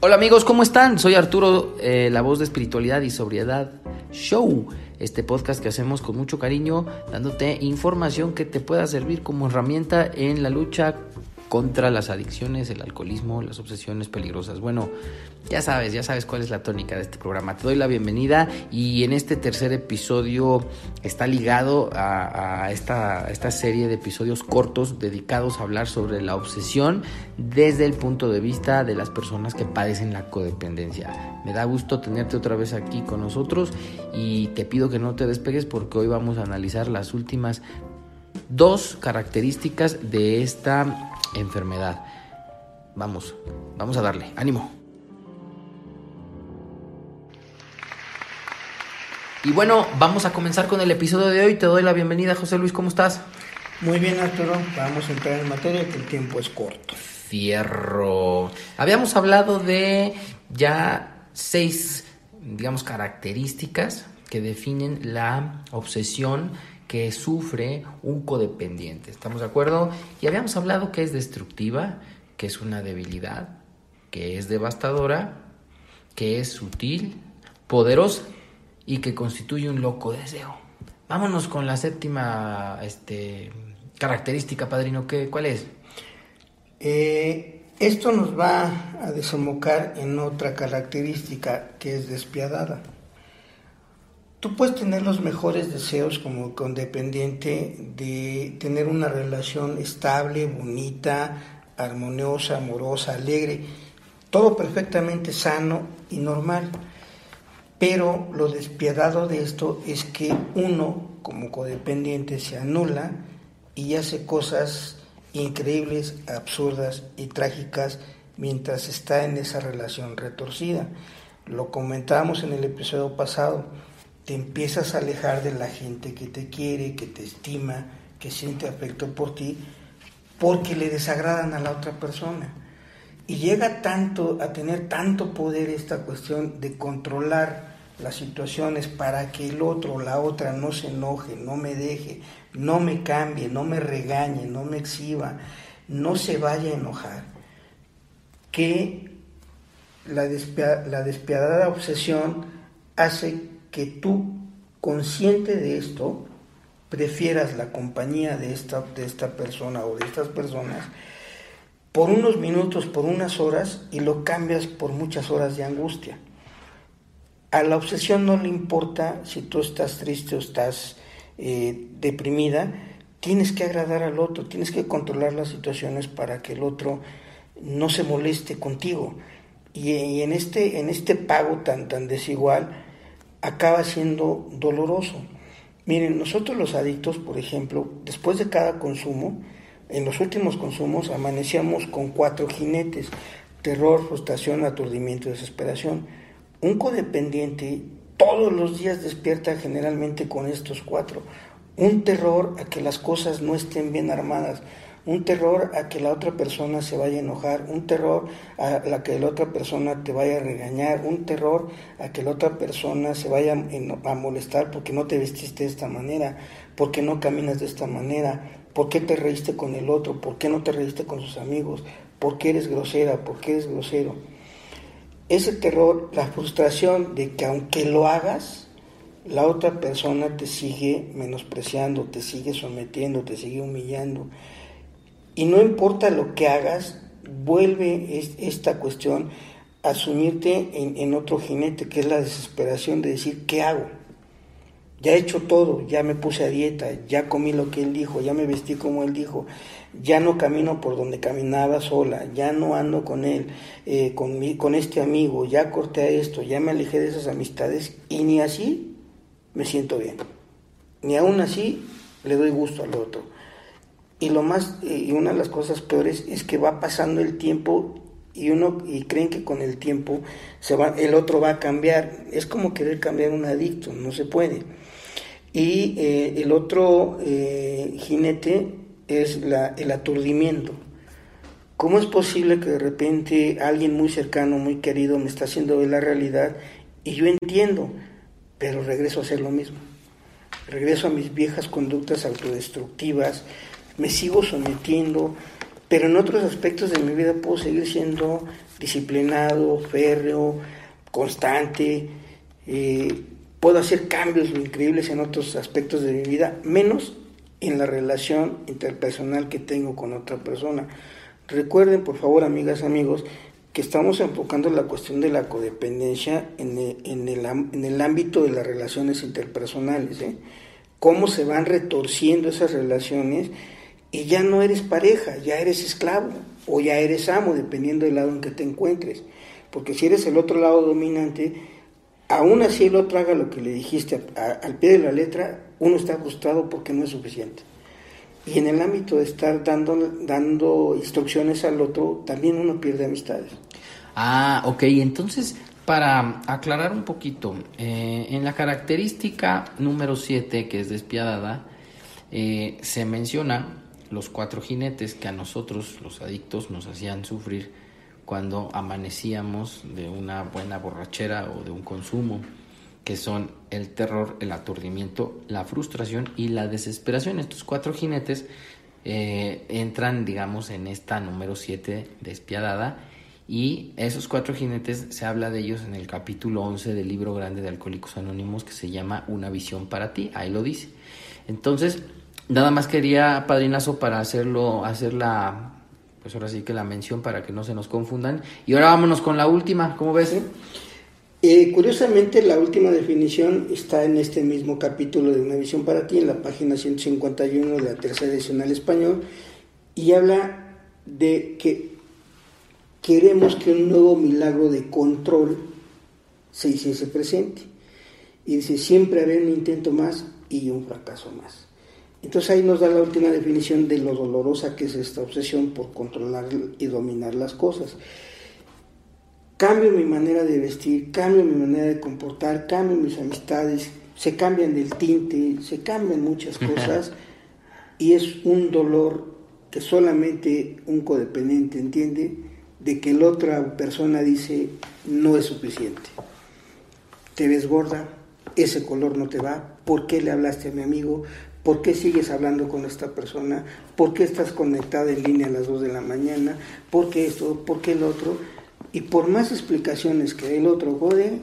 Hola amigos, ¿cómo están? Soy Arturo, eh, la voz de Espiritualidad y Sobriedad Show, este podcast que hacemos con mucho cariño, dándote información que te pueda servir como herramienta en la lucha contra las adicciones, el alcoholismo, las obsesiones peligrosas. Bueno, ya sabes, ya sabes cuál es la tónica de este programa. Te doy la bienvenida y en este tercer episodio está ligado a, esta, esta serie de episodios cortos dedicados a hablar sobre la obsesión desde el punto de vista de las personas que padecen la codependencia. Me da gusto tenerte otra vez aquí con nosotros y te pido que no te despegues porque hoy vamos a analizar las últimas dos características de esta enfermedad. Vamos, vamos a darle, ánimo. Y bueno, vamos a comenzar con el episodio de hoy. Te doy la bienvenida, José Luis, ¿cómo estás? Muy bien, Arturo. Vamos a entrar en materia que el tiempo es corto. Fierro. Habíamos hablado de ya seis, digamos, características que definen la obsesión que sufre un codependiente. ¿Estamos de acuerdo? Y habíamos hablado que es destructiva, que es una debilidad, que es devastadora, que es sutil, poderosa y que constituye un loco deseo. Vámonos con la séptima este, característica, padrino. ¿Qué, ¿Cuál es? Eh, esto nos va a desembocar en otra característica que es despiadada. Tú puedes tener los mejores deseos como condependiente de tener una relación estable, bonita, armoniosa, amorosa, alegre, todo perfectamente sano y normal. Pero lo despiadado de esto es que uno, como codependiente, se anula y hace cosas increíbles, absurdas y trágicas mientras está en esa relación retorcida. Lo comentábamos en el episodio pasado te empiezas a alejar de la gente que te quiere, que te estima, que siente afecto por ti, porque le desagradan a la otra persona. Y llega tanto a tener tanto poder esta cuestión de controlar las situaciones para que el otro, la otra no se enoje, no me deje, no me cambie, no me regañe, no me exhiba, no se vaya a enojar, que la, la despiadada obsesión hace que tú, consciente de esto, prefieras la compañía de esta, de esta persona o de estas personas por unos minutos, por unas horas, y lo cambias por muchas horas de angustia. A la obsesión no le importa si tú estás triste o estás eh, deprimida, tienes que agradar al otro, tienes que controlar las situaciones para que el otro no se moleste contigo. Y, y en, este, en este pago tan, tan desigual, acaba siendo doloroso. Miren, nosotros los adictos, por ejemplo, después de cada consumo, en los últimos consumos amanecíamos con cuatro jinetes, terror, frustración, aturdimiento desesperación. Un codependiente todos los días despierta generalmente con estos cuatro. Un terror a que las cosas no estén bien armadas, un terror a que la otra persona se vaya a enojar, un terror a la que la otra persona te vaya a regañar, un terror a que la otra persona se vaya a molestar porque no te vestiste de esta manera, porque no caminas de esta manera, por qué te reíste con el otro, por qué no te reíste con sus amigos, por qué eres grosera, por qué eres grosero. Ese terror, la frustración de que aunque lo hagas, la otra persona te sigue menospreciando, te sigue sometiendo, te sigue humillando y no importa lo que hagas, vuelve esta cuestión a sumirte en, otro jinete, que es la desesperación de decir, ¿qué hago? Ya he hecho todo, ya me puse a dieta, ya comí lo que él dijo, ya me vestí como él dijo, ya no camino por donde caminaba sola, ya no ando con él, eh, con, con este amigo, ya corté a esto, ya me alejé de esas amistades y ni así me siento bien. Ni aún así le doy gusto al otro. Y lo más, y una de las cosas peores es que va pasando el tiempo y uno y creen que con el tiempo se va, el otro va a cambiar. Es como querer cambiar un adicto, no se puede. Y eh, el otro eh, jinete es la, el aturdimiento. ¿Cómo es posible que de repente alguien muy cercano, muy querido, me está haciendo ver la realidad y yo entiendo, pero regreso a hacer lo mismo? Regreso a mis viejas conductas autodestructivas, me sigo sometiendo, pero en otros aspectos de mi vida puedo seguir siendo disciplinado, férreo, constante, eh, puedo hacer cambios increíbles en otros aspectos de mi vida, menos en la relación interpersonal que tengo con otra persona. Recuerden, por favor, amigas, amigos, que estamos enfocando la cuestión de la codependencia en el, en el, en el ámbito de las relaciones interpersonales. ¿eh? Cómo se van retorciendo esas relaciones y ya no eres pareja, ya eres esclavo o ya eres amo, dependiendo del lado en que te encuentres. Porque si eres el otro lado dominante, aún así el otro haga lo que le dijiste al pie de la letra, uno está frustrado porque no es suficiente. Y en el ámbito de estar dando, dando instrucciones al otro, también uno pierde amistades. Ah, ok, entonces para aclarar un poquito, eh, en la característica número 7, que es despiadada, eh, se menciona los cuatro jinetes que a nosotros, los adictos, nos hacían sufrir cuando amanecíamos de una buena borrachera o de un consumo, que son el terror, el aturdimiento, la frustración y la desesperación. Estos cuatro jinetes eh, entran, digamos, en esta número 7 despiadada y esos cuatro jinetes se habla de ellos en el capítulo 11 del libro grande de Alcohólicos Anónimos que se llama Una visión para ti, ahí lo dice. Entonces, Nada más quería, padrinazo, para hacerlo, hacer la, pues ahora sí que la mención para que no se nos confundan. Y ahora vámonos con la última, ¿cómo ves? Eh, curiosamente, la última definición está en este mismo capítulo de Una visión para ti, en la página 151 de la tercera edición al español, y habla de que queremos que un nuevo milagro de control se hiciese presente. Y dice, siempre habrá un intento más y un fracaso más. Entonces ahí nos da la última definición de lo dolorosa que es esta obsesión por controlar y dominar las cosas. Cambio mi manera de vestir, cambio mi manera de comportar, cambio mis amistades, se cambian del tinte, se cambian muchas cosas y es un dolor que solamente un codependiente entiende de que la otra persona dice no es suficiente. Te ves gorda, ese color no te va, ¿por qué le hablaste a mi amigo? ¿Por qué sigues hablando con esta persona? ¿Por qué estás conectada en línea a las 2 de la mañana? ¿Por qué esto? ¿Por qué el otro? Y por más explicaciones que el otro jode,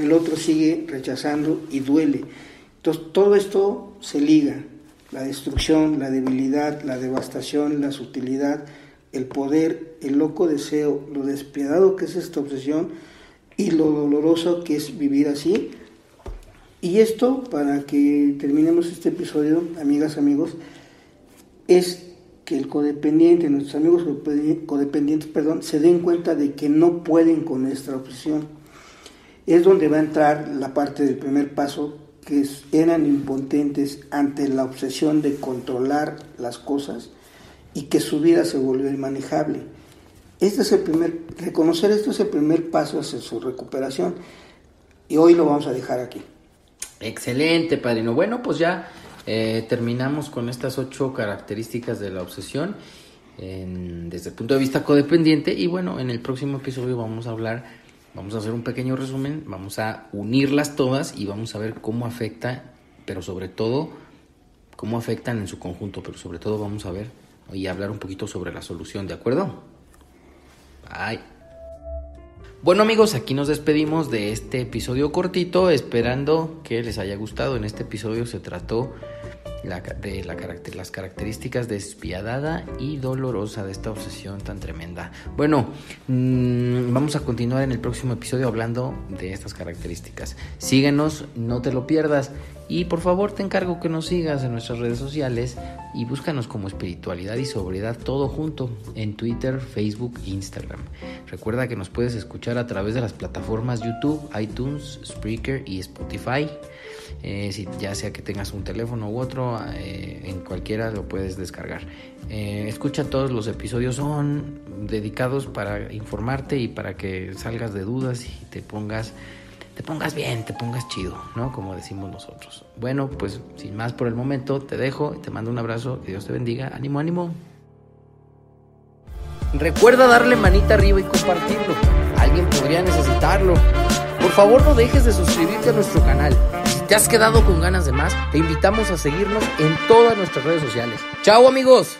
el otro sigue rechazando y duele. Entonces todo esto se liga. La destrucción, la debilidad, la devastación, la sutilidad, el poder, el loco deseo, lo despiadado que es esta obsesión y lo doloroso que es vivir así y esto, para que terminemos este episodio, amigas, amigos, es que el codependiente, nuestros amigos codependientes, perdón, se den cuenta de que no pueden con esta obsesión. Es donde va a entrar la parte del primer paso, que eran impotentes ante la obsesión de controlar las cosas y que su vida se volvió inmanejable. Este es el primer, reconocer esto es el primer paso hacia su recuperación y hoy lo vamos a dejar aquí. Excelente, padrino. Bueno, pues ya eh, terminamos con estas ocho características de la obsesión desde el punto de vista codependiente y bueno, en el próximo episodio vamos a hablar, vamos a hacer un pequeño resumen, vamos a unirlas todas y vamos a ver cómo afecta, pero sobre todo cómo afectan en su conjunto, pero sobre todo vamos a ver y hablar un poquito sobre la solución, ¿de acuerdo? Bye. Bueno amigos, aquí nos despedimos de este episodio cortito, esperando que les haya gustado. En este episodio se trató de las características despiadada y dolorosa de esta obsesión tan tremenda. Bueno, mm, vamos a continuar en el próximo episodio hablando de estas características. Síguenos, no te lo pierdas. Y por favor te encargo que nos sigas en nuestras redes sociales y búscanos como espiritualidad y sobriedad todo junto en Twitter, Facebook e Instagram. Recuerda que nos puedes escuchar a través de las plataformas YouTube, iTunes, Spreaker y Spotify. Eh, si ya sea que tengas un teléfono u otro, eh, en cualquiera lo puedes descargar. Eh, escucha todos los episodios, son dedicados para informarte y para que salgas de dudas y te pongas te pongas bien, te pongas chido, ¿no? Como decimos nosotros. Bueno, pues sin más por el momento, te dejo, te mando un abrazo, que Dios te bendiga, ánimo, ánimo. Recuerda darle manita arriba y compartirlo. Alguien podría necesitarlo. Por favor no dejes de suscribirte a nuestro canal. Te has quedado con ganas de más, te invitamos a seguirnos en todas nuestras redes sociales. ¡Chao amigos!